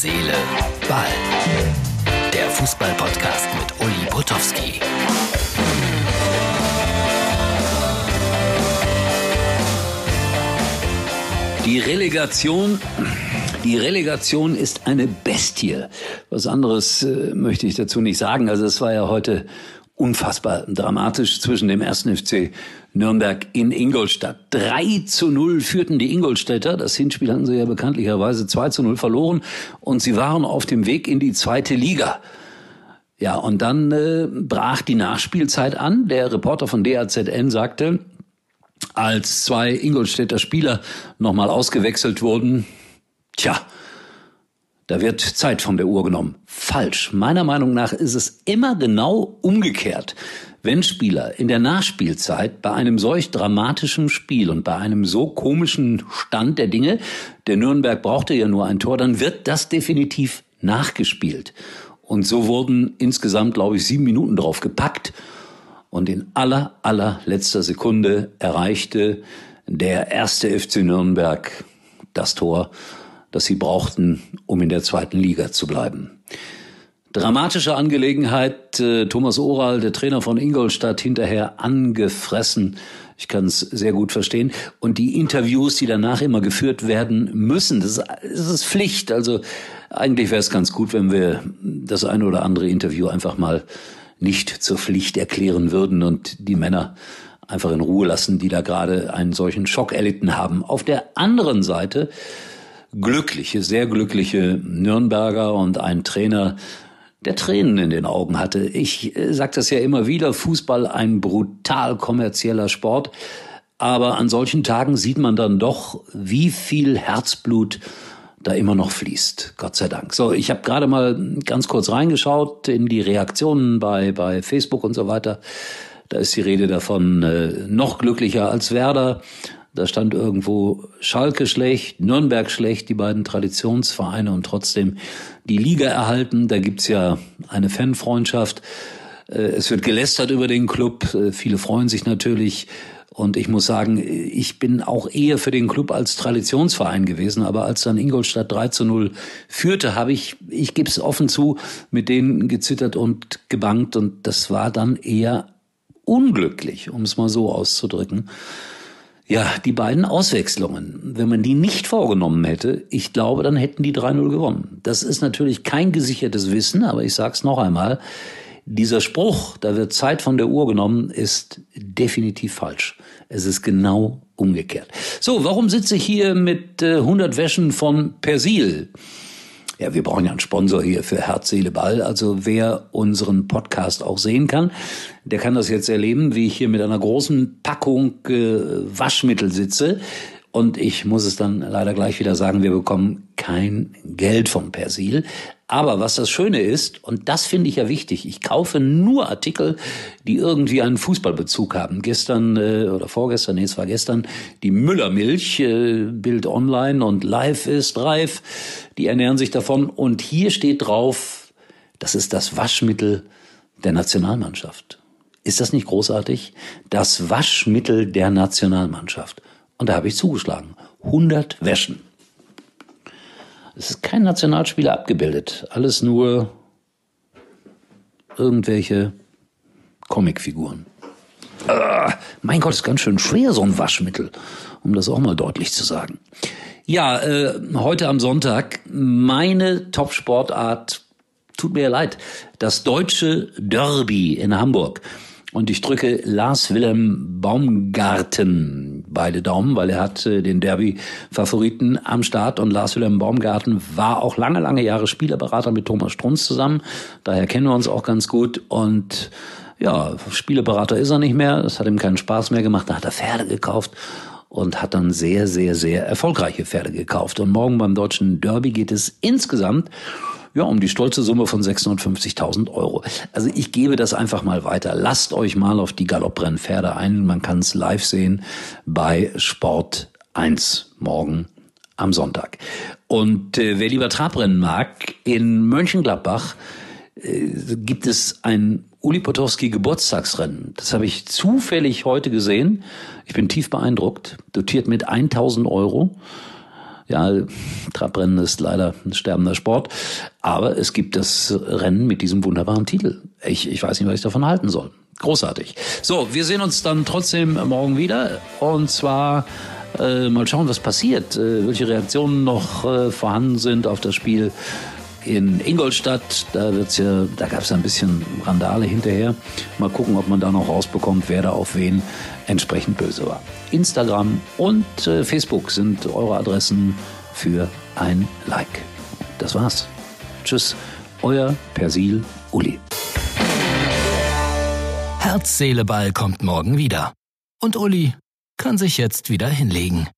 Seele, Ball. Der Fußball-Podcast mit Uli Potowski. Die Relegation die Relegation ist eine Bestie. Was anderes äh, möchte ich dazu nicht sagen. Also es war ja heute unfassbar dramatisch zwischen dem ersten FC Nürnberg in Ingolstadt. 3 zu 0 führten die Ingolstädter. Das Hinspiel hatten sie ja bekanntlicherweise 2 zu 0 verloren und sie waren auf dem Weg in die zweite Liga. Ja, und dann äh, brach die Nachspielzeit an. Der Reporter von DAZN sagte, als zwei Ingolstädter Spieler nochmal ausgewechselt wurden, tja, da wird Zeit von der Uhr genommen. Falsch. Meiner Meinung nach ist es immer genau umgekehrt. Wenn Spieler in der Nachspielzeit bei einem solch dramatischen Spiel und bei einem so komischen Stand der Dinge, der Nürnberg brauchte ja nur ein Tor, dann wird das definitiv nachgespielt. Und so wurden insgesamt, glaube ich, sieben Minuten drauf gepackt. Und in aller, aller letzter Sekunde erreichte der erste FC Nürnberg das Tor das sie brauchten, um in der zweiten Liga zu bleiben. Dramatische Angelegenheit. Äh, Thomas Oral, der Trainer von Ingolstadt, hinterher angefressen. Ich kann es sehr gut verstehen. Und die Interviews, die danach immer geführt werden müssen, das, das ist Pflicht. Also eigentlich wäre es ganz gut, wenn wir das eine oder andere Interview einfach mal nicht zur Pflicht erklären würden und die Männer einfach in Ruhe lassen, die da gerade einen solchen Schock erlitten haben. Auf der anderen Seite glückliche, sehr glückliche Nürnberger und ein Trainer, der Tränen in den Augen hatte. Ich äh, sage das ja immer wieder, Fußball ein brutal kommerzieller Sport, aber an solchen Tagen sieht man dann doch, wie viel Herzblut da immer noch fließt. Gott sei Dank. So, ich habe gerade mal ganz kurz reingeschaut in die Reaktionen bei, bei Facebook und so weiter. Da ist die Rede davon, äh, noch glücklicher als Werder. Da stand irgendwo Schalke schlecht, Nürnberg schlecht, die beiden Traditionsvereine und trotzdem die Liga erhalten. Da gibt's ja eine Fanfreundschaft. Äh, es wird gelästert über den Club. Äh, viele freuen sich natürlich. Und ich muss sagen, ich bin auch eher für den Club als Traditionsverein gewesen. Aber als dann Ingolstadt 3 zu 0 führte, habe ich, ich gebe es offen zu, mit denen gezittert und gebankt. Und das war dann eher unglücklich, um es mal so auszudrücken. Ja, die beiden Auswechslungen, wenn man die nicht vorgenommen hätte, ich glaube, dann hätten die 3-0 gewonnen. Das ist natürlich kein gesichertes Wissen, aber ich sage es noch einmal, dieser Spruch, da wird Zeit von der Uhr genommen, ist definitiv falsch. Es ist genau umgekehrt. So, warum sitze ich hier mit äh, 100 Wäschen von Persil? Ja, wir brauchen ja einen Sponsor hier für Herz, Seele, Ball. Also wer unseren Podcast auch sehen kann, der kann das jetzt erleben, wie ich hier mit einer großen Packung äh, Waschmittel sitze. Und ich muss es dann leider gleich wieder sagen, wir bekommen kein Geld vom Persil. Aber was das Schöne ist, und das finde ich ja wichtig, ich kaufe nur Artikel, die irgendwie einen Fußballbezug haben. Gestern äh, oder vorgestern, nee, es war gestern, die Müllermilch, äh, Bild online und live ist reif, die ernähren sich davon. Und hier steht drauf, das ist das Waschmittel der Nationalmannschaft. Ist das nicht großartig? Das Waschmittel der Nationalmannschaft. Und da habe ich zugeschlagen. 100 Wäschen. Es ist kein Nationalspieler abgebildet. Alles nur irgendwelche Comicfiguren. Ah, mein Gott, ist ganz schön schwer, so ein Waschmittel, um das auch mal deutlich zu sagen. Ja, äh, heute am Sonntag meine Top-Sportart, tut mir leid, das deutsche Derby in Hamburg. Und ich drücke Lars Wilhelm Baumgarten beide Daumen, weil er hat äh, den Derby-Favoriten am Start und Lars Wilhelm Baumgarten war auch lange, lange Jahre Spielerberater mit Thomas Strunz zusammen. Daher kennen wir uns auch ganz gut und ja, Spieleberater ist er nicht mehr. Das hat ihm keinen Spaß mehr gemacht. Da hat er Pferde gekauft und hat dann sehr, sehr, sehr erfolgreiche Pferde gekauft. Und morgen beim deutschen Derby geht es insgesamt ja, um die stolze Summe von 650.000 Euro. Also ich gebe das einfach mal weiter. Lasst euch mal auf die Galopprennpferde ein. Man kann es live sehen bei Sport 1 morgen am Sonntag. Und äh, wer lieber Trabrennen mag, in Mönchengladbach äh, gibt es ein Uli Potowski Geburtstagsrennen. Das habe ich zufällig heute gesehen. Ich bin tief beeindruckt. Dotiert mit 1000 Euro. Ja, Trabrennen ist leider ein sterbender Sport, aber es gibt das Rennen mit diesem wunderbaren Titel. Ich, ich weiß nicht, was ich davon halten soll. Großartig. So, wir sehen uns dann trotzdem morgen wieder und zwar äh, mal schauen, was passiert, äh, welche Reaktionen noch äh, vorhanden sind auf das Spiel in Ingolstadt. Da wird's ja, da gab es ein bisschen Randale hinterher. Mal gucken, ob man da noch rausbekommt, wer da auf wen entsprechend böse war. Instagram und äh, Facebook sind eure Adressen für ein Like. Das war's. Tschüss, euer Persil Uli. Herz, Seele, Ball kommt morgen wieder. Und Uli kann sich jetzt wieder hinlegen.